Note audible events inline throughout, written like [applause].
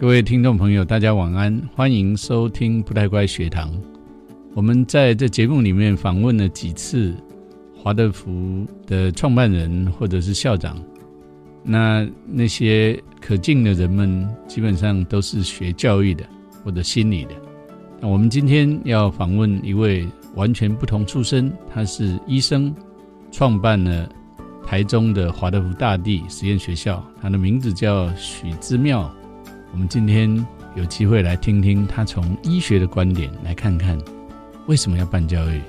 各位听众朋友，大家晚安，欢迎收听不太乖学堂。我们在这节目里面访问了几次华德福的创办人或者是校长，那那些可敬的人们，基本上都是学教育的或者心理的。那我们今天要访问一位完全不同出身，他是医生，创办了台中的华德福大地实验学校，他的名字叫许之妙。我们今天有机会来听听他从医学的观点来看看为什么要办教育，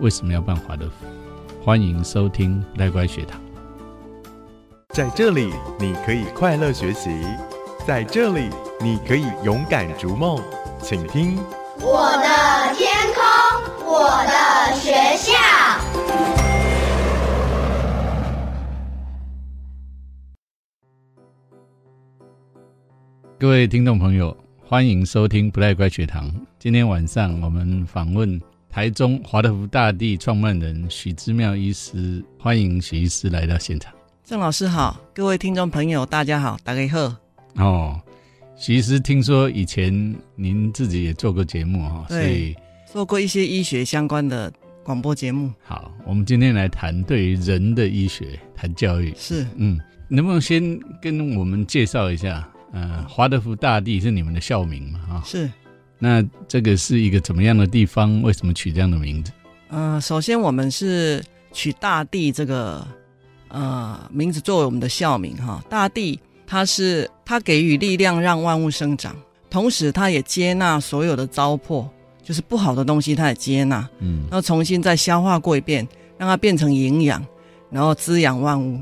为什么要办华德福。欢迎收听赖乖学堂。在这里，你可以快乐学习；在这里，你可以勇敢逐梦。请听我的天空，我的学校。各位听众朋友，欢迎收听不赖乖学堂。今天晚上我们访问台中华德福大地创办人许之妙医师，欢迎许医师来到现场。郑老师好，各位听众朋友大家好，大家好。哦，许医师，听说以前您自己也做过节目哈，所以做过一些医学相关的广播节目。好，我们今天来谈对于人的医学，谈教育。是，嗯，能不能先跟我们介绍一下？呃，华德福大地是你们的校名嘛？啊，是。那这个是一个怎么样的地方？为什么取这样的名字？呃，首先我们是取大地这个呃名字作为我们的校名哈。大地它是它给予力量让万物生长，同时它也接纳所有的糟粕，就是不好的东西它也接纳，嗯，然后重新再消化过一遍，让它变成营养，然后滋养万物。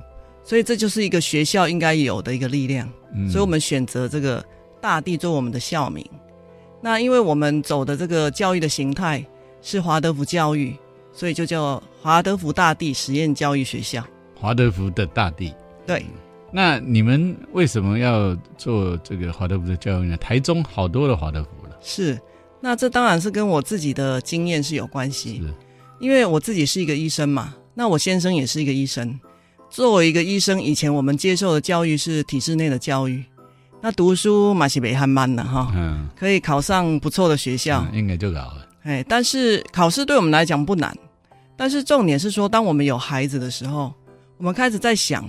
所以这就是一个学校应该有的一个力量，所以我们选择这个大地做我们的校名。那因为我们走的这个教育的形态是华德福教育，所以就叫华德福大地实验教育学校。华德福的大地，对。那你们为什么要做这个华德福的教育呢？台中好多的华德福了。是，那这当然是跟我自己的经验是有关系。是，因为我自己是一个医生嘛，那我先生也是一个医生。作为一个医生，以前我们接受的教育是体制内的教育，那读书马西北汉班的哈，嗯，可以考上不错的学校，应该就搞了。哎，但是考试对我们来讲不难，但是重点是说，当我们有孩子的时候，我们开始在想，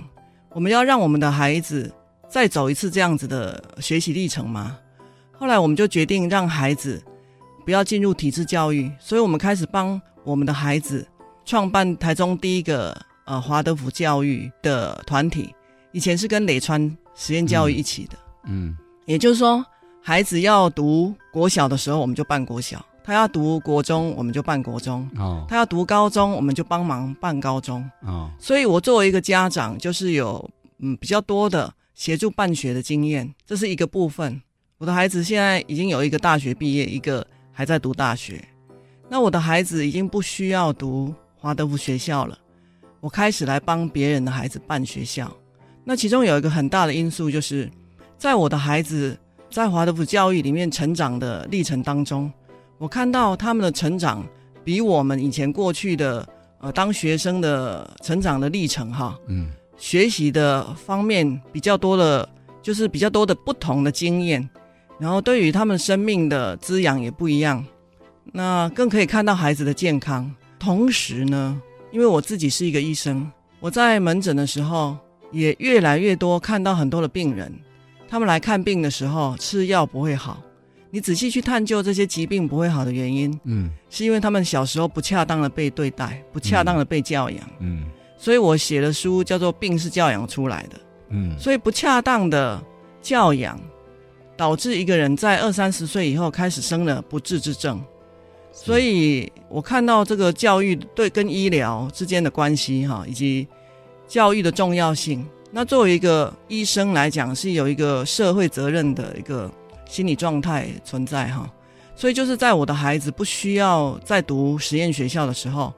我们要让我们的孩子再走一次这样子的学习历程吗？后来我们就决定让孩子不要进入体制教育，所以我们开始帮我们的孩子创办台中第一个。呃，华德福教育的团体以前是跟磊川实验教育一起的，嗯，也就是说，孩子要读国小的时候，我们就办国小；他要读国中，我们就办国中；哦，他要读高中，我们就帮忙办高中。哦，所以我作为一个家长，就是有嗯比较多的协助办学的经验，这是一个部分。我的孩子现在已经有一个大学毕业，一个还在读大学，那我的孩子已经不需要读华德福学校了。我开始来帮别人的孩子办学校，那其中有一个很大的因素，就是在我的孩子在华德福教育里面成长的历程当中，我看到他们的成长比我们以前过去的呃当学生的成长的历程哈，嗯，学习的方面比较多的，就是比较多的不同的经验，然后对于他们生命的滋养也不一样，那更可以看到孩子的健康，同时呢。因为我自己是一个医生，我在门诊的时候也越来越多看到很多的病人，他们来看病的时候吃药不会好，你仔细去探究这些疾病不会好的原因，嗯，是因为他们小时候不恰当的被对待，不恰当的被教养，嗯，所以我写的书叫做《病是教养出来的》，嗯，所以不恰当的教养导致一个人在二三十岁以后开始生了不治之症。所以，我看到这个教育对跟医疗之间的关系，哈，以及教育的重要性。那作为一个医生来讲，是有一个社会责任的一个心理状态存在，哈。所以，就是在我的孩子不需要再读实验学校的时候，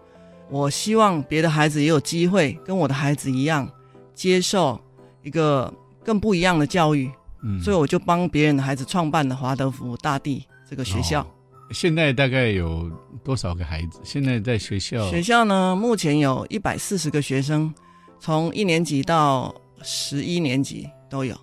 我希望别的孩子也有机会跟我的孩子一样，接受一个更不一样的教育。嗯，所以我就帮别人的孩子创办了华德福大地这个学校。现在大概有多少个孩子？现在在学校？学校呢？目前有一百四十个学生，从一年级到十一年级都有。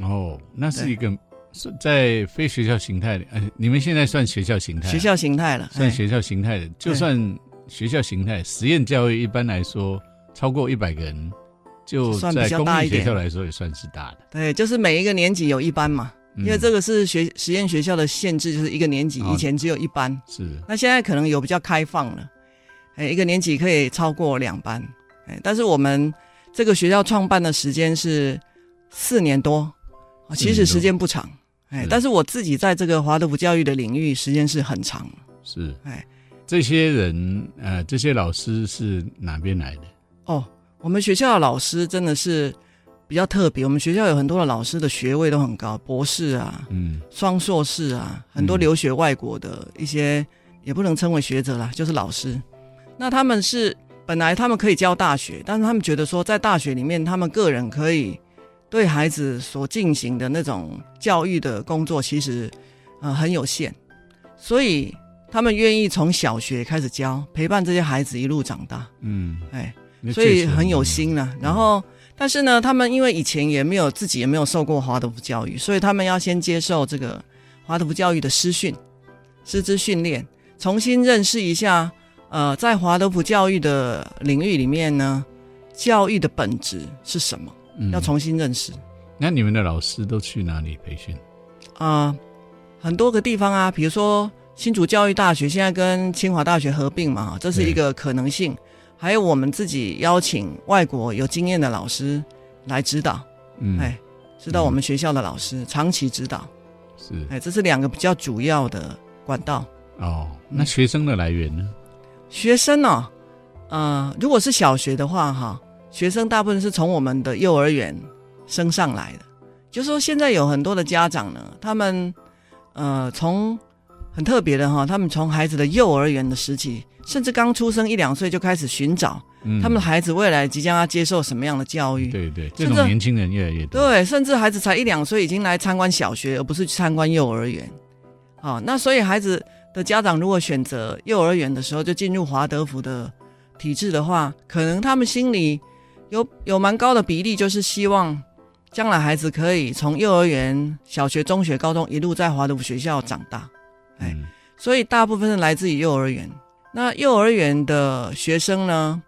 哦，那是一个是在非学校形态的，呃，你们现在算学校形态啊，学校形态了，哎算学校形态的，就算学校形态，实验教育一般来说超过一百个人，就算比在公立学校来说也算是大的，对，就是每一个年级有一班嘛，因为这个个是学实验学校的限制，就是一个年级哦以前只有一班，是。那现在可能有比较开放了，哎，一个年级可以超过两班，哎，但是我们这个学校创办的时间是四年多，啊其实时间不长，哎，但是我自己在这个华德福教育的领域时间是很长，是，哎，这些人呃，这些老师是哪边来的？哦，我们学校的老师真的是比较特别，我们学校有很多的老师的学位都很高，博士啊，嗯双硕士啊，很多嗯留学外国的一些，也不能称为学者啦，就是老师。那他们是本来他们可以教大学，但是他们觉得说，在大学里面，他们个人可以对孩子所进行的那种教育的工作，其实呃很有限，所以他们愿意从小学开始教，陪伴这些孩子一路长大。嗯，哎，所以很有心了。然后，但是呢，他们因为以前也没有自己也没有受过华德福教育，所以他们要先接受这个华德福教育的师训、师资训练，重新认识一下。呃，在华德福教育的领域里面呢，教育的本质是什么？嗯要重新认识那你们的老师都去哪里培训？啊、很多个地方啊，比如说新竹教育大学现在跟清华大学合并嘛，这是一个可能性。还有我们自己邀请外国有经验的老师来指导，嗯，哎，指导我们学校的老师长期指导，是哎，这是两个比较主要的管道。哦，那学生的来源呢？学生呢、呃，如果是小学的话，哈，学生大部分是从我们的幼儿园升上来的。就是说，现在有很多的家长呢，他们呃，从很特别的哈，他们从孩子的幼儿园的时期，甚至刚出生一两岁就开始寻找嗯，他们的孩子未来即将要接受什么样的教育。对对，这种年轻人越来越多。对，甚至孩子才一两岁已经来参观小学，而不是去参观幼儿园。好、那所以孩子的家长如果选择幼儿园的时候就进入华德福的体制的话，可能他们心里有有蛮高的比例，就是希望将来孩子可以从幼儿园、小学、中学、高中一路在华德福学校长大。哎嗯所以大部分是来自于幼儿园。那幼儿园的学生呢，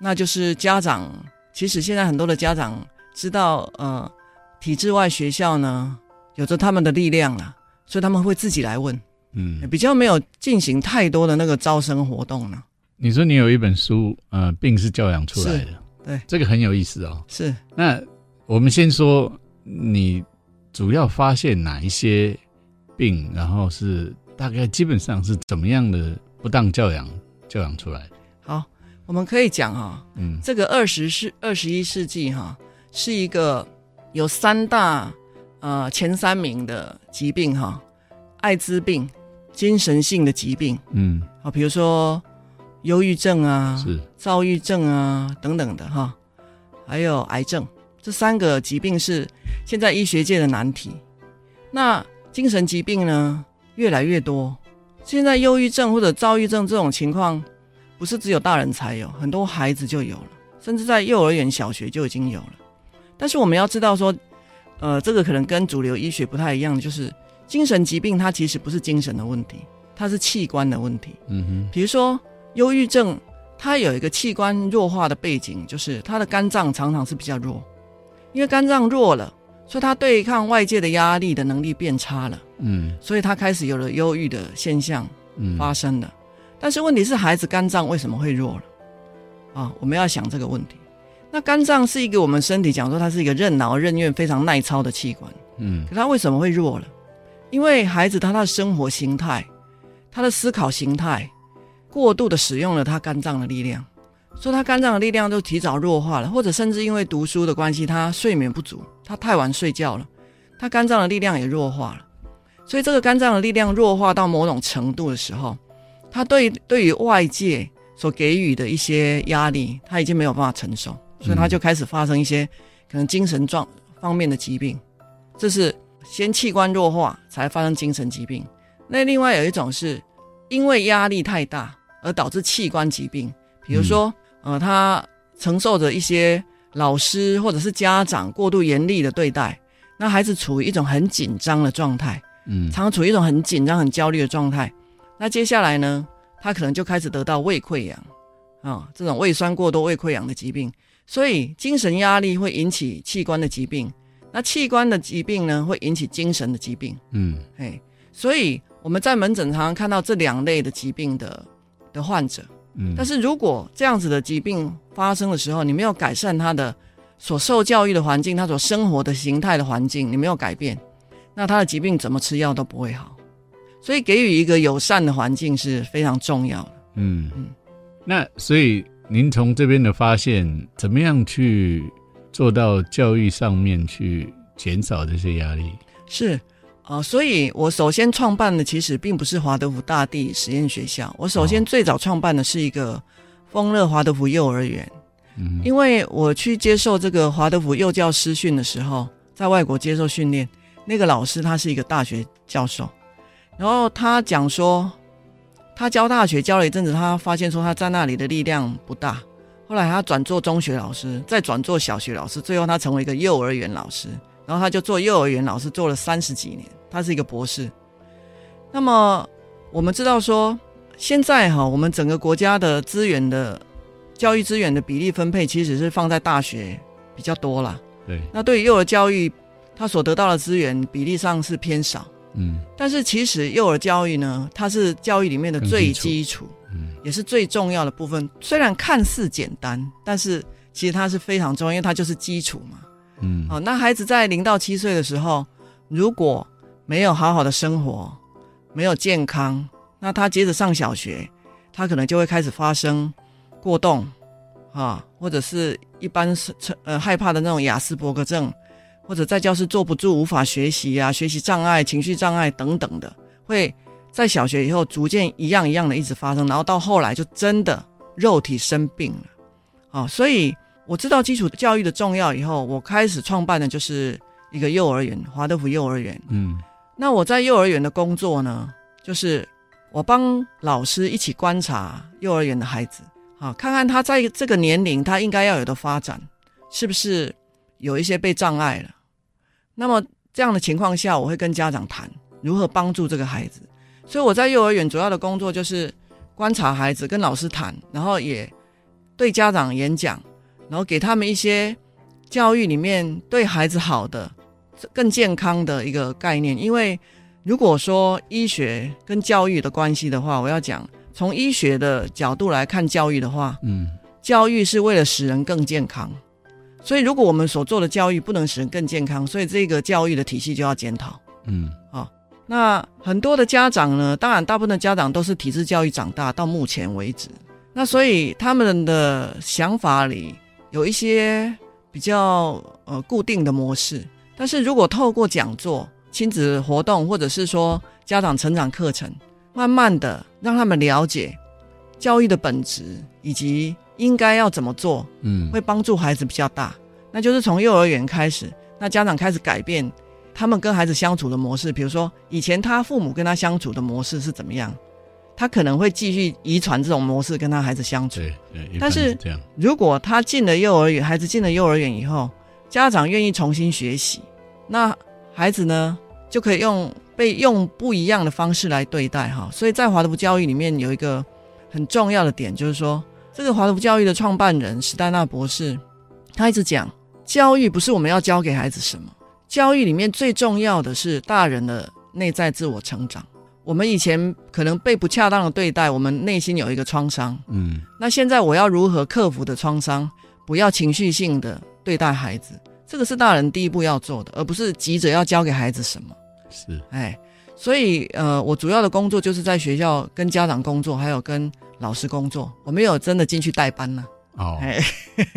那就是家长。其实现在很多的家长知道，呃，体制外学校呢有着他们的力量啦，所以他们会自己来问，嗯，比较没有进行太多的那个招生活动呢。你说你有一本书，呃，病是教养出来的，对这个很有意思哦。是那我们先说，你主要发现哪一些病，然后是大概基本上是怎么样的不当教养教养出来？好，我们可以讲哈、嗯。这个二十世二十一世纪哈、是一个有三大呃前三名的疾病哈、艾滋病、精神性的疾病。嗯，啊，比如说忧郁症啊、是。躁郁症啊等等的哈，还有癌症，这三个疾病是现在医学界的难题。那精神疾病呢越来越多，现在忧郁症或者躁郁症这种情况，不是只有大人才有，很多孩子就有了，甚至在幼儿园、小学就已经有了。但是我们要知道说，呃，这个可能跟主流医学不太一样，就是精神疾病它其实不是精神的问题，它是器官的问题。嗯哼，比如说忧郁症，它有一个器官弱化的背景，就是它的肝脏常常是比较弱，因为肝脏弱了，所以它对抗外界的压力的能力变差了，嗯所以他开始有了忧郁的现象嗯，发生了。但是问题是，孩子肝脏为什么会弱了？啊，我们要想这个问题。那肝脏是一个我们身体讲说它是一个任劳任怨、非常耐操的器官，嗯可它为什么会弱了？因为孩子他的生活形态、他的思考形态过度的使用了他肝脏的力量，说他肝脏的力量都提早弱化了，或者甚至因为读书的关系，他睡眠不足，他太晚睡觉了，他肝脏的力量也弱化了。所以这个肝脏的力量弱化到某种程度的时候，他对对于外界所给予的一些压力，他已经没有办法承受，所以他就开始发生一些可能精神状方面的疾病。这是先器官弱化才发生精神疾病。那另外有一种是因为压力太大而导致器官疾病，比如说，呃，他承受着一些老师或者是家长过度严厉的对待，那孩子处于一种很紧张的状态，嗯常常处于一种很紧张、很焦虑的状态。那接下来呢，他可能就开始得到胃溃疡啊、这种胃酸过多、胃溃疡的疾病。所以精神压力会引起器官的疾病，那器官的疾病呢，会引起精神的疾病。嗯嘿，所以我们在门诊常常看到这两类的疾病的的患者。嗯，但是如果这样子的疾病发生的时候，你没有改善他的所受教育的环境，他所生活的形态的环境，你没有改变，那他的疾病怎么吃药都不会好。所以给予一个友善的环境是非常重要的。嗯嗯那所以您从这边的发现，怎么样去做到教育上面去减少这些压力？是啊、所以我首先创办的其实并不是华德福大地实验学校，我首先哦最早创办的是一个丰乐华德福幼儿园。嗯因为我去接受这个华德福幼教师训的时候，在外国接受训练，那个老师他是一个大学教授，然后他讲说，他教大学教了一阵子，他发现说他在那里的力量不大，后来他转做中学老师，再转做小学老师，最后他成为一个幼儿园老师，然后他就做幼儿园老师做了三十几年，他是一个博士。那么我们知道说，现在哈，我们整个国家的资源的教育资源的比例分配，其实是放在大学比较多啦。对，那对于幼儿教育，他所得到的资源比例上是偏少。嗯但是其实幼儿教育呢，它是教育里面的最更基基础，嗯也是最重要的部分。虽然看似简单，但是其实它是非常重要，因为它就是基础嘛。嗯哦，那孩子在零到七岁的时候，如果没有好好的生活，没有健康，那他接着上小学，他可能就会开始发生过动啊，或者是一般是呃害怕的那种雅斯伯格症，或者在教室坐不住、无法学习啊、学习障碍、情绪障碍等等的，会在小学以后逐渐一样一样的一直发生，然后到后来就真的肉体生病了。啊，所以我知道基础教育的重要以后，我开始创办的就是一个幼儿园——华德福幼儿园。嗯那我在幼儿园的工作呢，就是我帮老师一起观察幼儿园的孩子，啊，看看他在这个年龄他应该要有的发展，是不是有一些被障碍了。那么这样的情况下，我会跟家长谈如何帮助这个孩子。所以我在幼儿园主要的工作就是观察孩子，跟老师谈，然后也对家长演讲，然后给他们一些教育里面对孩子好的、更健康的一个概念。因为如果说医学跟教育的关系的话，我要讲从医学的角度来看教育的话，嗯教育是为了使人更健康。所以，如果我们所做的教育不能使人更健康，所以这个教育的体系就要检讨。嗯那很多的家长呢，当然大部分的家长都是体制教育长大，到目前为止，那所以他们的想法里有一些比较呃固定的模式。但是如果透过讲座、亲子活动，或者是说家长成长课程，慢慢的让他们了解教育的本质以及应该要怎么做，嗯会帮助孩子比较大。那就是从幼儿园开始，那家长开始改变他们跟孩子相处的模式。比如说，以前他父母跟他相处的模式是怎么样，他可能会继续遗传这种模式跟他孩子相处。对对，但是如果他进了幼儿园，孩子进了幼儿园以后，家长愿意重新学习，那孩子呢就可以用被用不一样的方式来对待哈。所以在华德福教育里面有一个很重要的点，就是说这个华德福教育的创办人史丹纳博士，他一直讲，教育不是我们要教给孩子什么，教育里面最重要的是大人的内在自我成长。我们以前可能被不恰当的对待，我们内心有一个创伤，嗯那现在我要如何克服的创伤，不要情绪性的对待孩子，这个是大人第一步要做的，而不是急着要教给孩子什么。是，哎，所以呃，我主要的工作就是在学校跟家长工作，还有跟老师工作。我没有真的进去代班呢、哦，哎，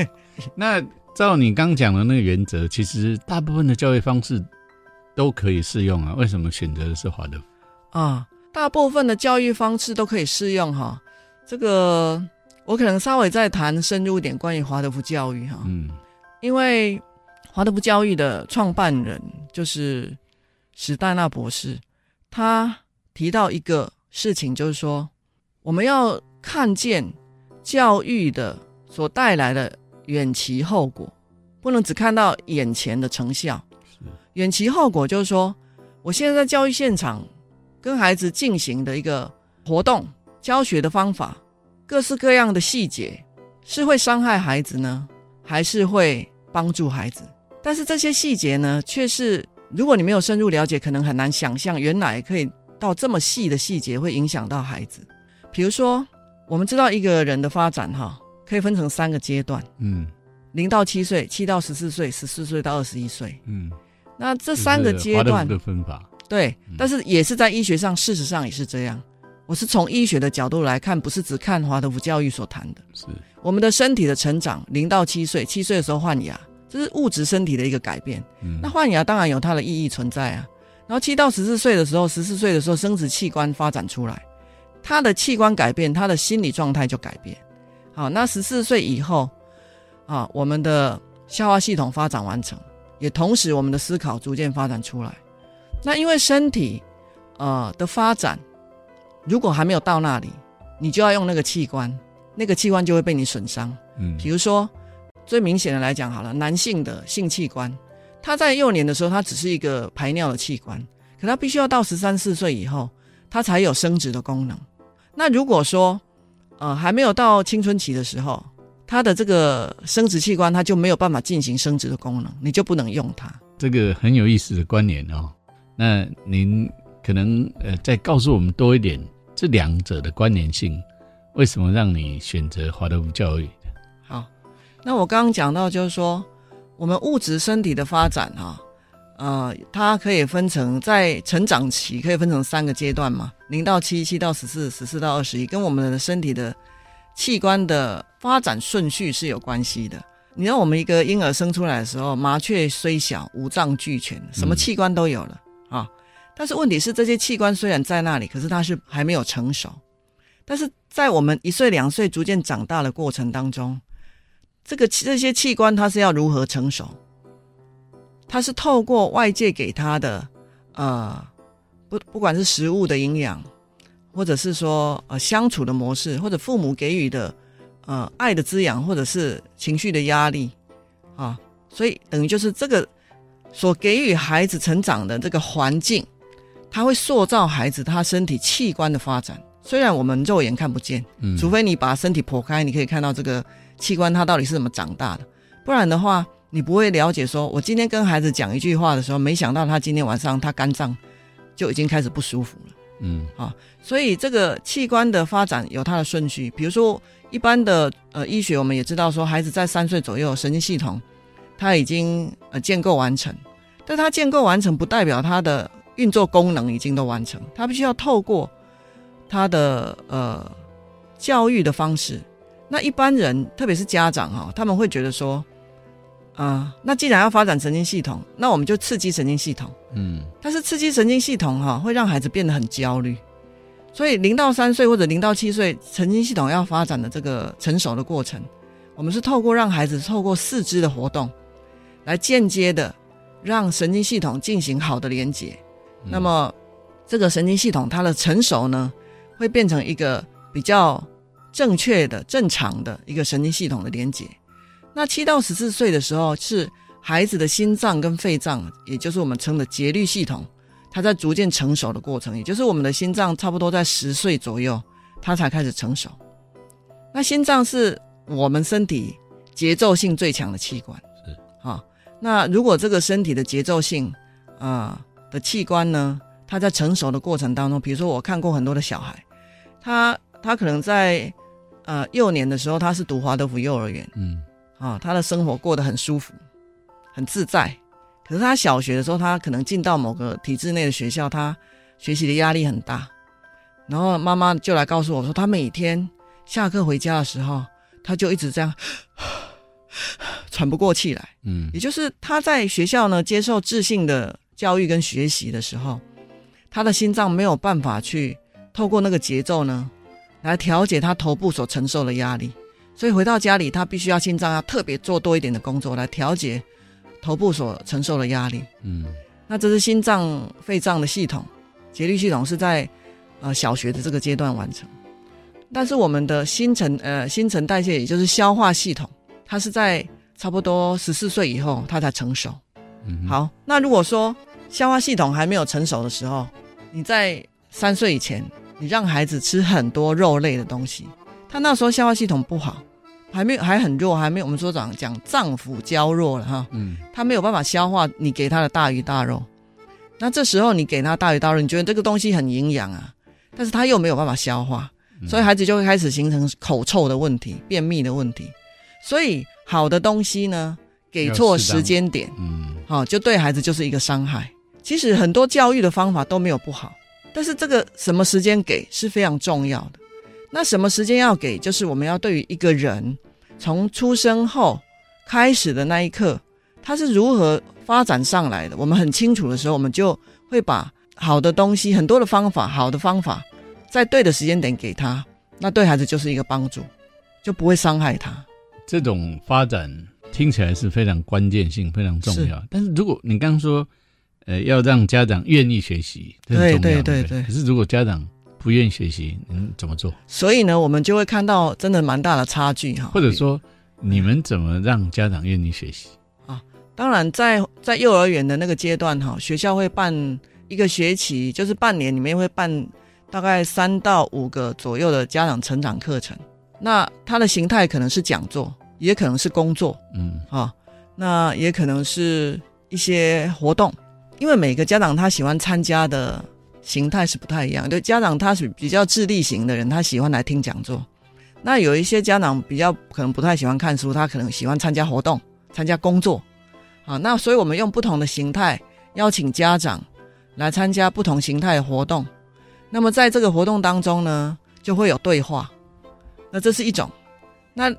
[laughs] 那照你刚讲的那个原则，其实大部分的教育方式都可以适用啊。为什么选择的是华德福？啊，大部分的教育方式都可以适用哈。这个我可能稍微再谈深入一点关于华德福教育哈。嗯因为华德福教育的创办人就是史黛纳博士，他提到一个事情，就是说我们要看见教育的所带来的远期后果，不能只看到眼前的成效。远期后果就是说，我现在在教育现场跟孩子进行的一个活动、教学的方法，各式各样的细节，是会伤害孩子呢，还是会帮助孩子？但是这些细节呢，却是如果你没有深入了解，可能很难想象，原来可以到这么细的细节会影响到孩子。比如说，我们知道一个人的发展哈，可以分成三个阶段：嗯零到七岁、七到十四岁、十四岁到二十一岁。嗯，那这三个阶段的分法，对，但是也是在医学上，事实上也是这样。我是从医学的角度来看，不是只看华德福教育所谈的。是我们的身体的成长，零到七岁，七岁的时候换牙，这是物质身体的一个改变。嗯那换牙当然有它的意义存在啊。然后七到十四岁的时候，十四岁的时候，生殖器官发展出来，他的器官改变，他的心理状态就改变。好，那十四岁以后，啊，我们的消化系统发展完成，也同时我们的思考逐渐发展出来。那因为身体呃的发展，如果还没有到那里，你就要用那个器官，那个器官就会被你损伤。嗯比如说，最明显的来讲好了，男性的性器官，他在幼年的时候，它只是一个排尿的器官，可他必须要到十三四岁以后，他才有生殖的功能。那如果说，呃，还没有到青春期的时候，他的这个生殖器官它就没有办法进行生殖的功能，你就不能用它。这个很有意思的关联哦。那您可能呃再告诉我们多一点这两者的关联性，为什么让你选择华德福教育？好，那我刚刚讲到，就是说，我们物质身体的发展哈、呃，它可以分成在成长期可以分成三个阶段嘛，零到七，七到十四，十四到二十一，跟我们的身体的器官的发展顺序是有关系的。你知道，我们一个婴儿生出来的时候，麻雀虽小，五脏俱全，什么器官都有了啊。但是问题是，这些器官虽然在那里，可是它是还没有成熟。但是在我们一岁两岁逐渐长大的过程当中，这个这些器官它是要如何成熟？它是透过外界给它的呃，不不管是食物的营养，或者是说呃相处的模式，或者父母给予的呃爱的滋养，或者是情绪的压力啊，所以等于就是这个所给予孩子成长的这个环境，它会塑造孩子他身体器官的发展。虽然我们肉眼看不见，嗯除非你把身体剖开，你可以看到这个器官它到底是怎么长大的，不然的话，你不会了解说，我今天跟孩子讲一句话的时候，没想到他今天晚上他肝脏就已经开始不舒服了。嗯所以这个器官的发展有它的顺序，比如说一般的呃医学，我们也知道说，孩子在三岁左右，神经系统它已经呃建构完成，但它建构完成不代表它的运作功能已经都完成，它必须要透过它的呃教育的方式。那一般人，特别是家长哈、他们会觉得说，啊、那既然要发展神经系统，那我们就刺激神经系统。嗯但是刺激神经系统哈、会让孩子变得很焦虑，所以零到三岁或者零到七岁神经系统要发展的这个成熟的过程，我们是透过让孩子透过四肢的活动，来间接的让神经系统进行好的连接。那么这个神经系统它的成熟呢，会变成一个比较正确的、正常的一个神经系统的连接。那七到十四岁的时候是孩子的心脏跟肺脏，也就是我们称的节律系统，它在逐渐成熟的过程，也就是我们的心脏差不多在十岁左右，它才开始成熟。那心脏是我们身体节奏性最强的器官。那如果这个身体的节奏性啊、的器官呢，它在成熟的过程当中，比如说我看过很多的小孩，他他可能在呃幼年的时候，他是读华德福幼儿园。嗯啊，他的生活过得很舒服，很自在。可是他小学的时候，他可能进到某个体制内的学校，他学习的压力很大。然后妈妈就来告诉我说，他每天下课回家的时候，他就一直这样喘不过气来。嗯也就是他在学校呢接受智性的教育跟学习的时候，他的心脏没有办法去透过那个节奏呢，来调节他头部所承受的压力，所以回到家里，他必须要心脏要特别做多一点的工作来调节头部所承受的压力。嗯那这是心脏、肺脏的系统，节律系统是在呃小学的这个阶段完成，但是我们的新陈呃新陈代谢，也就是消化系统，它是在差不多十四岁以后他才成熟。嗯，好，那如果说消化系统还没有成熟的时候，你在三岁以前，你让孩子吃很多肉类的东西，他那时候消化系统不好，还没有还很弱，还没有我们说讲讲脏腑娇弱了哈，嗯他没有办法消化你给他的大鱼大肉。那这时候你给他大鱼大肉，你觉得这个东西很营养啊，但是他又没有办法消化，嗯所以孩子就会开始形成口臭的问题、便秘的问题。所以好的东西呢，给错时间点，嗯好、就对孩子就是一个伤害。其实很多教育的方法都没有不好，但是这个什么时间给是非常重要的。那什么时间要给，就是我们要对于一个人从出生后开始的那一刻，他是如何发展上来的，我们很清楚的时候，我们就会把好的东西、很多的方法、好的方法，在对的时间点给他，那对孩子就是一个帮助，就不会伤害他。这种发展听起来是非常关键性、非常重要。但是如果你刚刚说，呃，要让家长愿意学习，这很重要对对对对对可是如果家长不愿意学习，嗯，怎么做？所以呢，我们就会看到真的蛮大的差距哈。或者说，你们怎么让家长愿意学习？啊当然在，在幼儿园的那个阶段哈，学校会办一个学期，就是半年里面会办大概三到五个左右的家长成长课程。那它的形态可能是讲座，也可能是工作嗯啊，那也可能是一些活动，因为每个家长他喜欢参加的形态是不太一样。对家长他是比较智力型的人，他喜欢来听讲座。那有一些家长比较可能不太喜欢看书，他可能喜欢参加活动、参加工作。啊，那所以我们用不同的形态邀请家长来参加不同形态的活动。那么在这个活动当中呢，就会有对话。那这是一种。那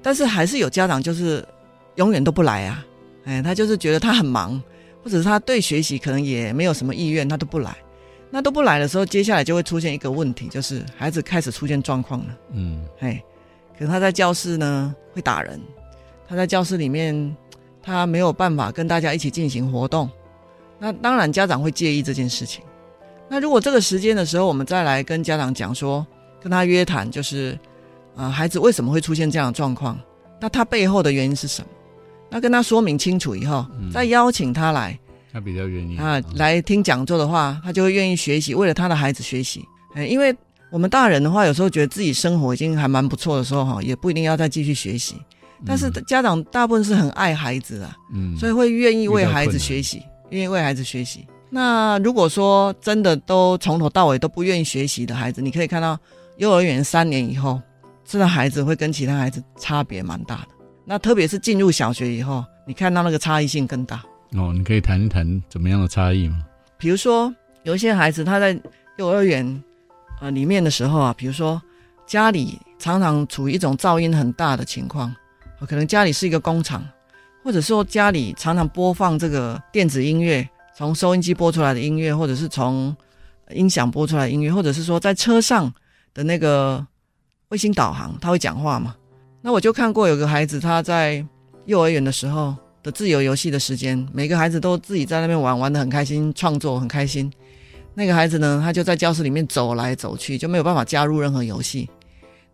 但是还是有家长就是永远都不来啊，哎，他就是觉得他很忙，或者是他对学习可能也没有什么意愿，他都不来。那都不来的时候，接下来就会出现一个问题，就是孩子开始出现状况了。嗯哎，可能他在教室呢会打人，他在教室里面他没有办法跟大家一起进行活动，那当然家长会介意这件事情。那如果这个时间的时候，我们再来跟家长讲说，跟他约谈，就是啊、呃孩子为什么会出现这样的状况？那他背后的原因是什么？那跟他说明清楚以后，嗯再邀请他来他比较愿意啊，来听讲座的话，他就会愿意学习，为了他的孩子学习。哎，因为我们大人的话，有时候觉得自己生活已经还蛮不错的时候，哈，也不一定要再继续学习。但是家长大部分是很爱孩子啊，嗯，所以会愿意为孩子学习，愿意为孩子学习。那如果说真的都从头到尾都不愿意学习的孩子，你可以看到幼儿园三年以后，真的孩子会跟其他孩子差别蛮大的。那特别是进入小学以后，你看到那个差异性更大。哦，你可以谈一谈怎么样的差异吗？比如说，有一些孩子他在幼儿园呃里面的时候啊，比如说家里常常处于一种噪音很大的情况，呃可能家里是一个工厂，或者说家里常常播放这个电子音乐，从收音机播出来的音乐，或者是从音响播出来的音乐，或者是说在车上的那个卫星导航，他会讲话嘛？那我就看过有个孩子他在幼儿园的时候的自由游戏的时间，每个孩子都自己在那边玩，玩的很开心，创作很开心。那个孩子呢，他就在教室里面走来走去，就没有办法加入任何游戏，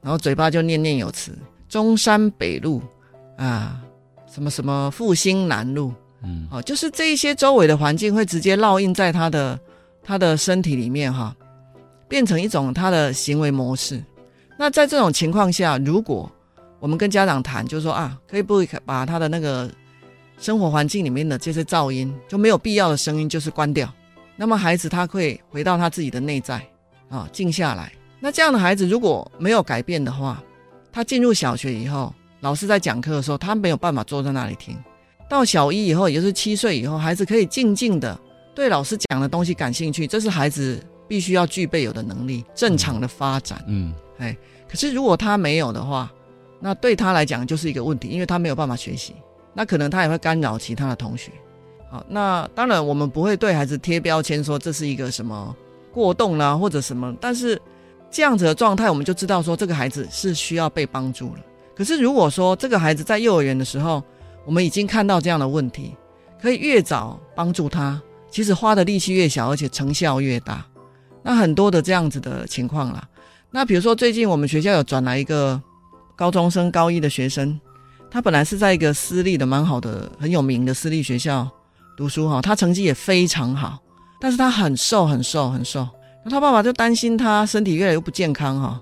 然后嘴巴就念念有词：中山北路啊，什么什么复兴南路，嗯哦，就是这一些周围的环境会直接烙印在他的他的身体里面哈，变成一种他的行为模式。那在这种情况下，如果我们跟家长谈，就说啊，可以不可以把他的那个生活环境里面的这些噪音，就没有必要的声音，就是关掉。那么孩子他会回到他自己的内在啊，静下来。那这样的孩子如果没有改变的话，他进入小学以后，老师在讲课的时候，他没有办法坐在那里听。到小一以后，也就是七岁以后，孩子可以静静的对老师讲的东西感兴趣，这是孩子必须要具备有的能力，正常的发展。嗯哎可是如果他没有的话，那对他来讲就是一个问题，因为他没有办法学习，那可能他也会干扰其他的同学。好，那当然我们不会对孩子贴标签说这是一个什么过动啦、或者什么，但是这样子的状态，我们就知道说这个孩子是需要被帮助了。可是如果说这个孩子在幼儿园的时候，我们已经看到这样的问题，可以越早帮助他，其实花的力气越小，而且成效越大。那很多的这样子的情况啦。那比如说最近我们学校有转来一个高中生高一的学生，他本来是在一个私立的蛮好的很有名的私立学校读书哈，他成绩也非常好，但是他很瘦很瘦很瘦。那他爸爸就担心他身体越来越不健康哈，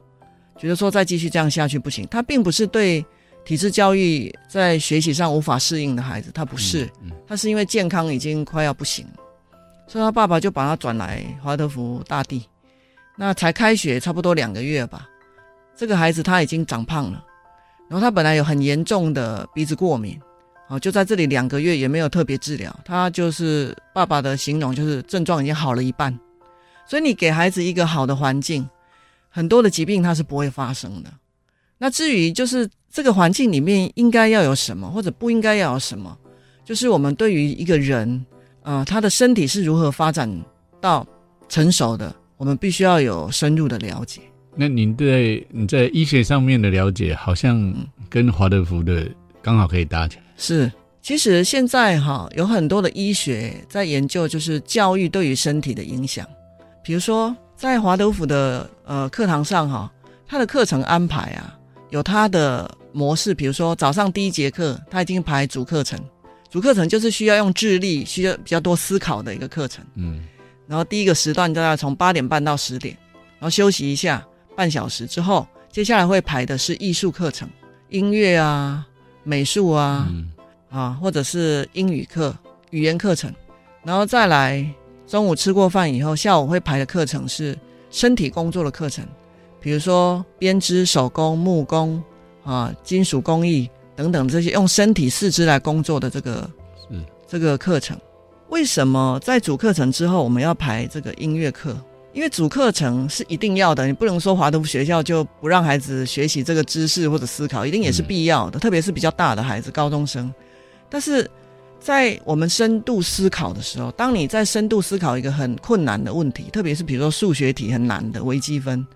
觉得说再继续这样下去不行。他并不是对体制教育在学习上无法适应的孩子，他不是，嗯他是因为健康已经快要不行，所以他爸爸就把他转来华德福大地。那才开学差不多两个月吧，这个孩子他已经长胖了，然后他本来有很严重的鼻子过敏，哦，就在这里两个月也没有特别治疗，他就是爸爸的形容就是症状已经好了一半，所以你给孩子一个好的环境，很多的疾病它是不会发生的。那至于就是这个环境里面应该要有什么，或者不应该要有什么，就是我们对于一个人，呃，他的身体是如何发展到成熟的，我们必须要有深入的了解。那您对你在医学上面的了解，好像跟华德福的刚好可以搭起来。是，其实现在哈有很多的医学在研究，就是教育对于身体的影响。比如说，在华德福的呃课堂上哈，他的课程安排啊，有他的模式。比如说早上第一节课，他已经排主课程，主课程就是需要用智力、需要比较多思考的一个课程。嗯然后第一个时段大概从八点半到十点，然后休息一下半小时之后，接下来会排的是艺术课程，音乐啊、美术啊。嗯啊，或者是英语课、语言课程，然后再来中午吃过饭以后，下午会排的课程是身体工作的课程，比如说编织、手工、木工啊、金属工艺等等这些用身体四肢来工作的这个是这个课程。为什么在主课程之后我们要排这个音乐课？因为主课程是一定要的，你不能说华德福学校就不让孩子学习这个知识或者思考，一定也是必要的，特别是比较大的孩子，高中生。但是在我们深度思考的时候，当你在深度思考一个很困难的问题，特别是比如说数学题很难的微积分，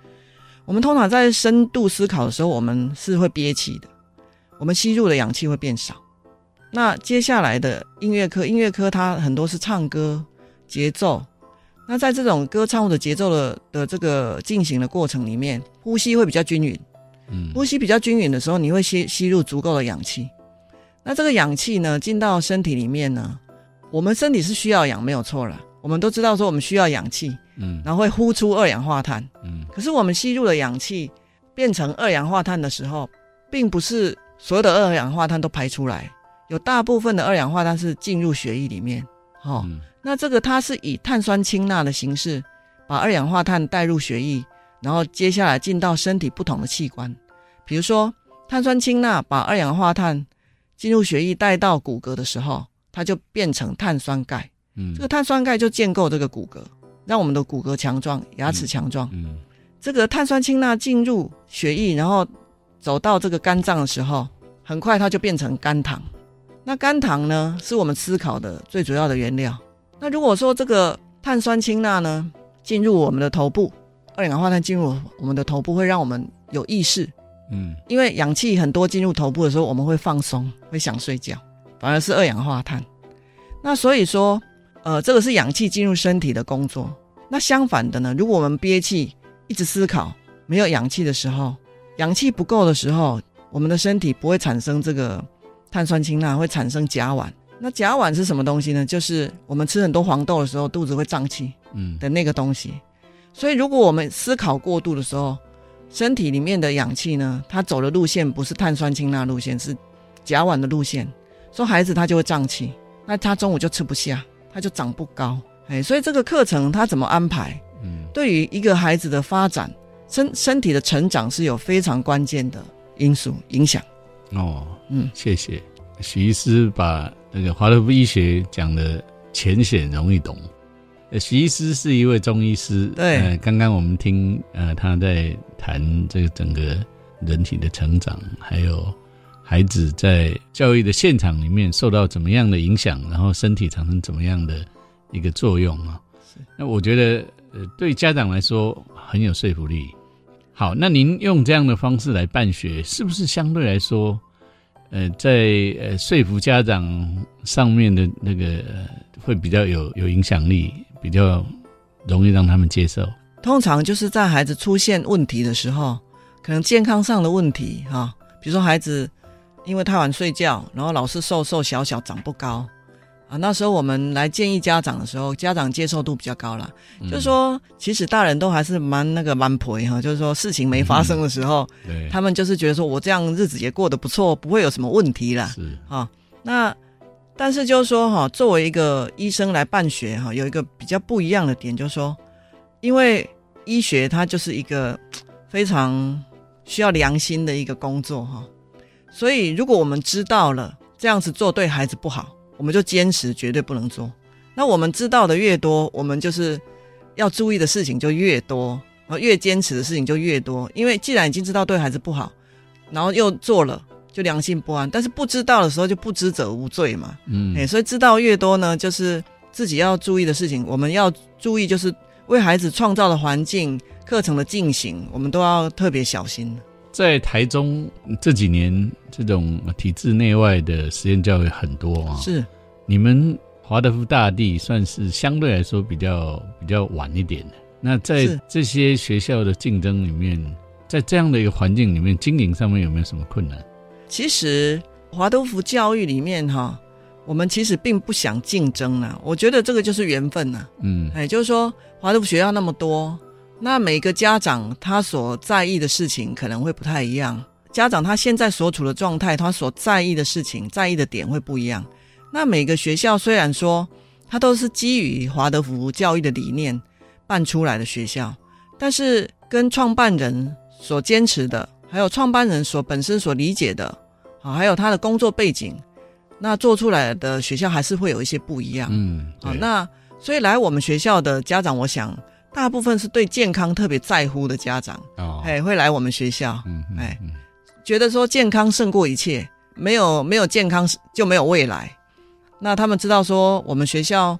我们通常在深度思考的时候，我们是会憋气的，我们吸入的氧气会变少。那接下来的音乐课，音乐课它很多是唱歌节奏，那在这种歌唱或者节奏的的这个进行的过程里面，呼吸会比较均匀。嗯呼吸比较均匀的时候，你会吸吸入足够的氧气。那这个氧气呢，进到身体里面呢，我们身体是需要氧，没有错了。我们都知道说我们需要氧气，嗯然后会呼出二氧化碳。嗯可是我们吸入的氧气变成二氧化碳的时候，并不是所有的二氧化碳都排出来，有大部分的二氧化碳是进入血液里面。哦，嗯那这个它是以碳酸氢钠的形式把二氧化碳带入血液，然后接下来进到身体不同的器官，比如说碳酸氢钠把二氧化碳进入血液带到骨骼的时候，它就变成碳酸钙。嗯这个碳酸钙就建构这个骨骼，让我们的骨骼强壮，牙齿强壮。嗯这个碳酸氢钠进入血液，然后走到这个肝脏的时候，很快它就变成肝糖。那肝糖呢，是我们思考的最主要的原料。那如果说这个碳酸氢钠呢，进入我们的头部，二氧化碳进入我们的头部，会让我们有意识，嗯因为氧气很多进入头部的时候，我们会放松，会想睡觉，反而是二氧化碳。那所以说，呃，这个是氧气进入身体的工作。那相反的呢，如果我们憋气，一直思考，没有氧气的时候，氧气不够的时候，我们的身体不会产生这个碳酸氢钠，会产生甲烷。那甲烷是什么东西呢？就是我们吃很多黄豆的时候，肚子会胀气嗯的那个东西。所以，如果我们思考过度的时候，身体里面的氧气呢，它走的路线不是碳酸氢钠路线，是甲烷的路线。说孩子他就会胀气，那他中午就吃不下，他就长不高。哎，所以这个课程他怎么安排，嗯对于一个孩子的发展、身身体的成长是有非常关键的因素影响。哦，嗯，谢谢许医师把那个华德福医学讲的浅显容易懂。呃，许医师是一位中医师，对呃，刚刚我们听呃他在谈这个整个人体的成长，还有孩子在教育的现场里面受到怎么样的影响，然后身体产生怎么样的一个作用啊？那我觉得呃对家长来说很有说服力。好，那您用这样的方式来办学，是不是相对来说？呃，在呃说服家长上面的那个、呃会比较有有影响力，比较容易让他们接受。通常就是在孩子出现问题的时候，可能健康上的问题哈、比如说孩子因为太晚睡觉，然后老是瘦瘦小小长不高，啊，那时候我们来建议家长的时候，家长接受度比较高啦。嗯就是说，其实大人都还是蛮那个蛮婆哈，就是说事情没发生的时候，对，他们就是觉得说我这样日子也过得不错，不会有什么问题啦。是啊，那但是就是说哈，作为一个医生来办学哈，有一个比较不一样的点，就是说，因为医学它就是一个非常需要良心的一个工作哈，所以如果我们知道了这样子做对孩子不好，我们就坚持绝对不能做。那我们知道的越多，我们就是要注意的事情就越多，然后越坚持的事情就越多。因为既然已经知道对孩子不好，然后又做了，就良心不安。但是不知道的时候就不知者无罪嘛，嗯哎、所以知道越多呢，就是自己要注意的事情，我们要注意就是为孩子创造的环境、课程的进行，我们都要特别小心。在台中这几年，这种体制内外的实验教育很多啊。是你们华德福大地算是相对来说比较比较晚一点的。那在这些学校的竞争里面，在这样的一个环境里面，经营上面有没有什么困难？其实华德福教育里面哈，我们其实并不想竞争啊。我觉得这个就是缘分呐。嗯哎，就是说华德福学校那么多，那每个家长他所在意的事情可能会不太一样。家长他现在所处的状态，他所在意的事情、在意的点会不一样。那每个学校虽然说它都是基于华德福教育的理念办出来的学校，但是跟创办人所坚持的，还有创办人所本身所理解的，啊，还有他的工作背景，那做出来的学校还是会有一些不一样。嗯，好，那所以来我们学校的家长，我想大部分是对健康特别在乎的家长，哦，哎，会来我们学校，嗯，嗯哎嗯觉得说健康胜过一切，没有没有健康就没有未来。那他们知道说，我们学校，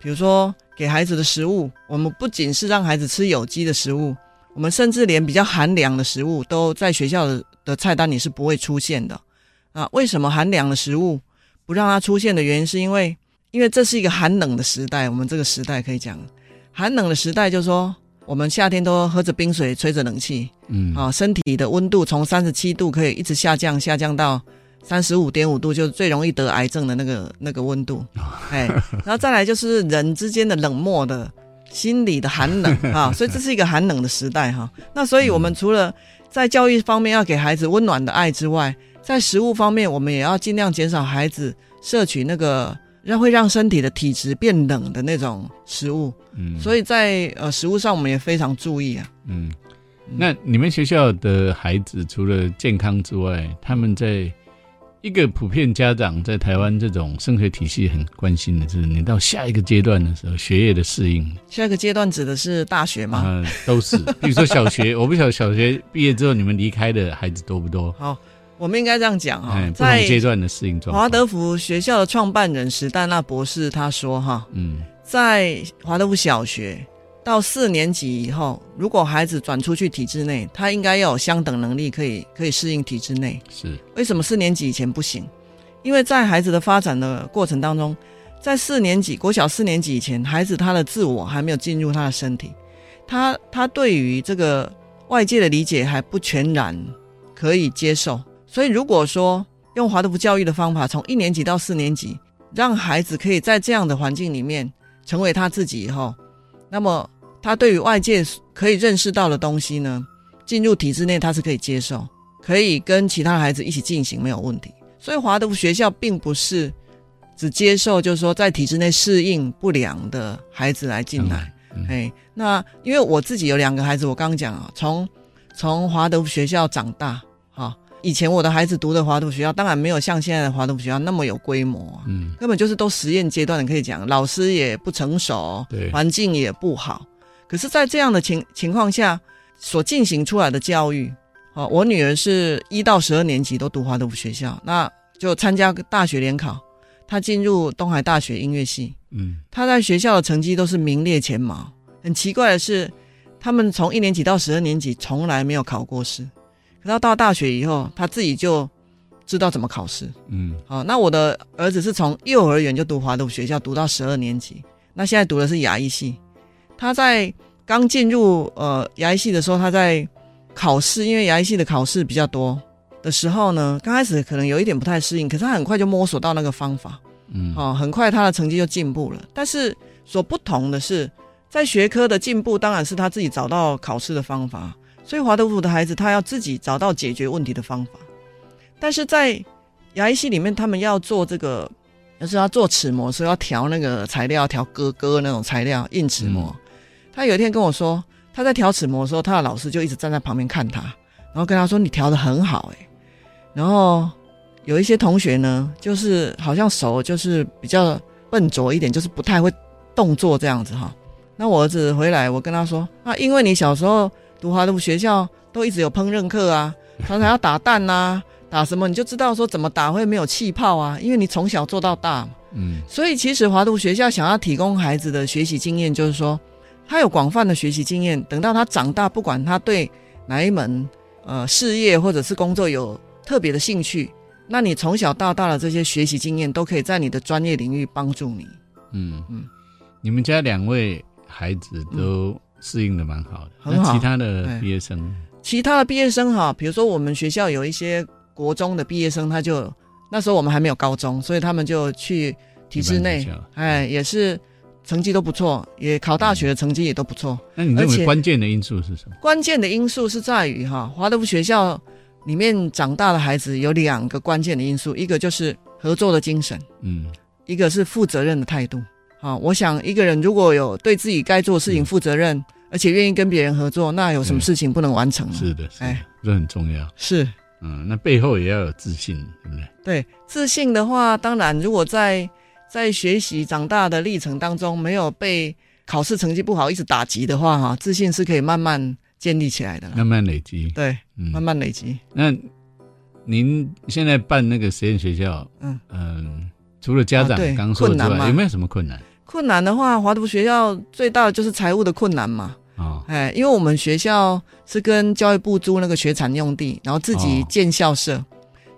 比如说给孩子的食物，我们不仅是让孩子吃有机的食物，我们甚至连比较寒凉的食物都在学校的的菜单里是不会出现的。啊，为什么寒凉的食物不让它出现的原因，是因为因为这是一个寒冷的时代，我们这个时代可以讲，寒冷的时代就是说，我们夏天都喝着冰水，吹着冷气，嗯，啊，身体的温度从三十七度可以一直下降，下降到三十五点五度，就是最容易得癌症的那个那个温度。[laughs] 哎，然后再来就是人之间的冷漠的心理的寒冷 [laughs] 啊，所以这是一个寒冷的时代哈。那所以我们除了在教育方面要给孩子温暖的爱之外，在食物方面，我们也要尽量减少孩子摄取那个让会让身体的体质变冷的那种食物。嗯，所以在呃食物上，我们也非常注意啊。嗯，那你们学校的孩子除了健康之外，他们在一个普遍家长在台湾这种升学体系很关心的，就是你到下一个阶段的时候，学业的适应下一个阶段指的是大学吗？嗯、都是，比如说小学，[laughs] 我不晓得小学毕业之后你们离开的孩子多不多？好，我们应该这样讲哈、哎，在阶段的适应状。华德福学校的创办人史丹纳博士他说哈，嗯在华德福小学到四年级以后，如果孩子转出去体制内，他应该要有相等能力可以可以适应体制内。是，为什么四年级以前不行？因为在孩子的发展的过程当中，在四年级国小四年级以前，孩子他的自我还没有进入他的身体，他他对于这个外界的理解还不全然可以接受。所以如果说用华德福教育的方法，从一年级到四年级，让孩子可以在这样的环境里面成为他自己以后，那么他对于外界可以认识到的东西呢，进入体制内他是可以接受，可以跟其他的孩子一起进行没有问题。所以华德福学校并不是只接受，就是说在体制内适应不良的孩子来进来。嗯哎，那因为我自己有两个孩子，我刚刚讲啊，从从华德福学校长大，哈、以前我的孩子读的华德福学校，当然没有像现在的华德福学校那么有规模啊、嗯，根本就是都实验阶段你，可以讲，老师也不成熟，对。环境也不好。可是，在这样的情情况下，所进行出来的教育，哦，我女儿是一到十二年级都读华德福学校，那就参加大学联考，她进入东海大学音乐系，嗯。她在学校的成绩都是名列前茅。很奇怪的是，他们从一年级到十二年级从来没有考过试，可到到大学以后，他自己就知道怎么考试。嗯好，那我的儿子是从幼儿园就读华德福学校，读到十二年级，那现在读的是牙医系。他在刚进入呃牙医系的时候，他在考试，因为牙医系的考试比较多的时候呢，刚开始可能有一点不太适应，可是他很快就摸索到那个方法。嗯，哦，很快他的成绩就进步了。但是所不同的是，在学科的进步当然是他自己找到考试的方法，所以华德福的孩子他要自己找到解决问题的方法。但是在牙医系里面，他们要做这个，就是要做齿模，所以要调那个材料，调哥哥那种材料硬齿模。他有一天跟我说，他在调齿模的时候，他的老师就一直站在旁边看他，然后跟他说：“你调的很好。”哎，然后有一些同学呢，就是好像手就是比较笨拙一点，就是不太会动作这样子哈。那我儿子回来，我跟他说：“啊，因为你小时候读华德福学校都一直有烹饪课啊，[laughs] 常常要打蛋呐、打什么，你就知道说怎么打会没有气泡啊，因为你从小做到大嘛。嗯所以其实华德福学校想要提供孩子的学习经验，就是说他有广泛的学习经验，等到他长大，不管他对哪一门呃事业或者是工作有特别的兴趣，那你从小到大的这些学习经验，都可以在你的专业领域帮助你。嗯嗯你们家两位孩子都适应的蛮好的，很好。那其他的毕业生，其他的毕业生哈，比如说我们学校有一些国中的毕业生，他就那时候我们还没有高中，所以他们就去体制内哎，也是成绩都不错，也考大学的成绩也都不错。那你认为关键的因素是什么？关键的因素是在于哈，华德福学校里面长大的孩子有两个关键的因素，一个就是合作的精神，嗯。一个是负责任的态度。啊，我想一个人如果有对自己该做的事情嗯负责任，而且愿意跟别人合作，那有什么事情不能完成呢？是的，哎，这很重要。是嗯，那背后也要有自信，对不对？对自信的话，当然如果在在学习长大的历程当中没有被考试成绩不好一直打击的话，哈，自信是可以慢慢建立起来的。慢慢累积。对，嗯慢慢累积。那您现在办那个实验学校，嗯嗯，除了家长刚说的有没有什么困难？困难的话，华德福学校最大的就是财务的困难嘛。哦，哎，因为我们学校是跟教育部租那个学产用地，然后自己哦建校舍，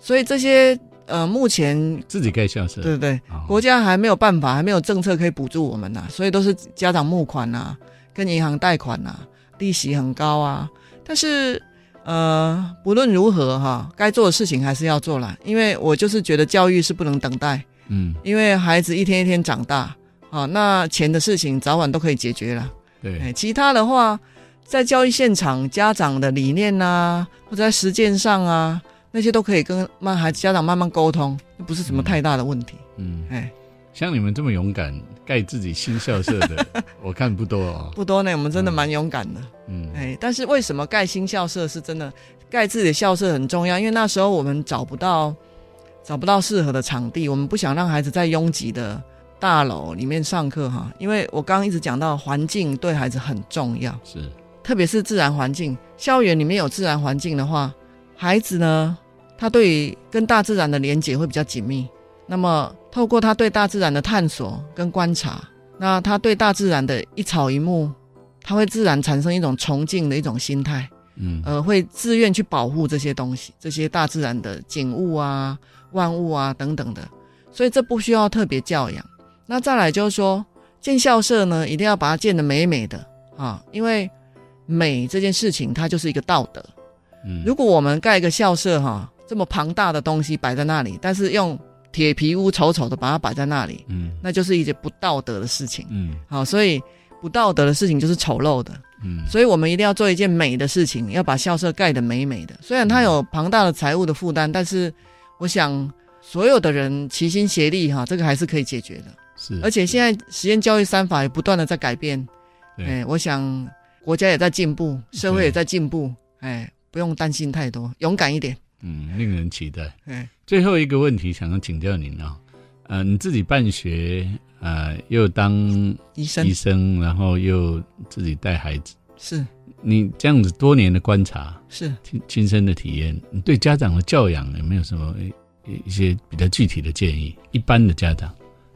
所以这些呃，目前自己盖校舍，对不对？哦国家还没有办法，还没有政策可以补助我们呐、所以都是家长募款呐、跟银行贷款呐、利息很高啊。但是呃，不论如何哈，该做的事情还是要做啦，因为我就是觉得教育是不能等待，嗯，因为孩子一天一天长大，啊，那钱的事情早晚都可以解决了。哎，对，其他的话，在教育现场，家长的理念呐、或者在实践上啊，那些都可以跟慢孩子家长慢慢沟通，不是什么太大的问题。嗯，哎，像你们这么勇敢盖自己新校舍的，[laughs] 我看不多哦。不多呢，我们真的蛮勇敢的。嗯，哎，但是为什么盖新校舍是真的盖自己的校舍很重要？因为那时候我们找不到找不到适合的场地，我们不想让孩子在拥挤的大楼里面上课哈。因为我刚刚一直讲到环境对孩子很重要。是，特别是自然环境，校园里面有自然环境的话，孩子呢，他对于跟大自然的连接会比较紧密。那么，透过他对大自然的探索跟观察，那他对大自然的一草一木，他会自然产生一种崇敬的一种心态，嗯，呃，会自愿去保护这些东西，这些大自然的景物啊、万物啊等等的。所以这不需要特别教养。那再来就是说，建校舍呢，一定要把它建得美美的啊，因为美这件事情它就是一个道德。嗯，如果我们盖一个校舍哈、这么庞大的东西摆在那里，但是用铁皮屋丑丑的把它摆在那里，嗯那就是一件不道德的事情。嗯好，所以不道德的事情就是丑陋的。嗯，所以我们一定要做一件美的事情，要把校舍盖得美美的。虽然它有庞大的财务的负担，但是我想所有的人齐心协力哈，这个还是可以解决的。是，而且现在实验教育三法也不断的在改变，对。哎，我想国家也在进步，社会也在进步，哎，不用担心太多，勇敢一点，嗯，令人期待。哎，最后一个问题，想要请教您啊、呃，你自己办学，呃，又当医生。医生，然后又自己带孩子，是。你这样子多年的观察，是，亲亲身的体验，你对家长的教养有没有什么一一些比较具体的建议？一般的家长，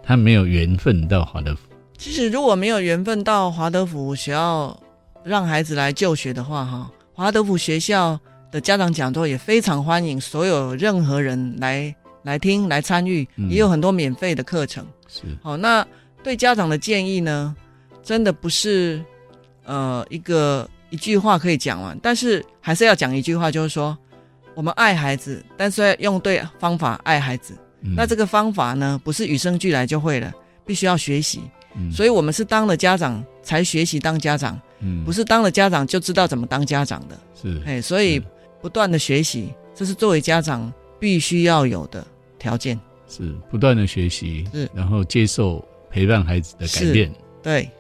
他没有缘分到华德福，其实如果没有缘分到华德福学校让孩子来就学的话，哈，华德福学校的家长讲座也非常欢迎所有任何人来来听来参与，嗯也有很多免费的课程。是好，那对家长的建议呢，真的不是呃一个一句话可以讲完，但是还是要讲一句话，就是说我们爱孩子，但是要用对方法爱孩子。嗯。那这个方法呢，不是与生俱来就会了，必须要学习。嗯。所以我们是当了家长才学习当家长，嗯。不是当了家长就知道怎么当家长的。是哎，所以不断的学习，这是作为家长必须要有的条件。是不断的学习，是。然后接受陪伴孩子的改变。对，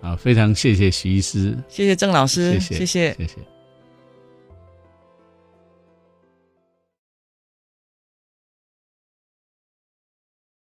啊，非常谢谢徐医师，谢谢郑老师，谢谢谢谢。谢谢。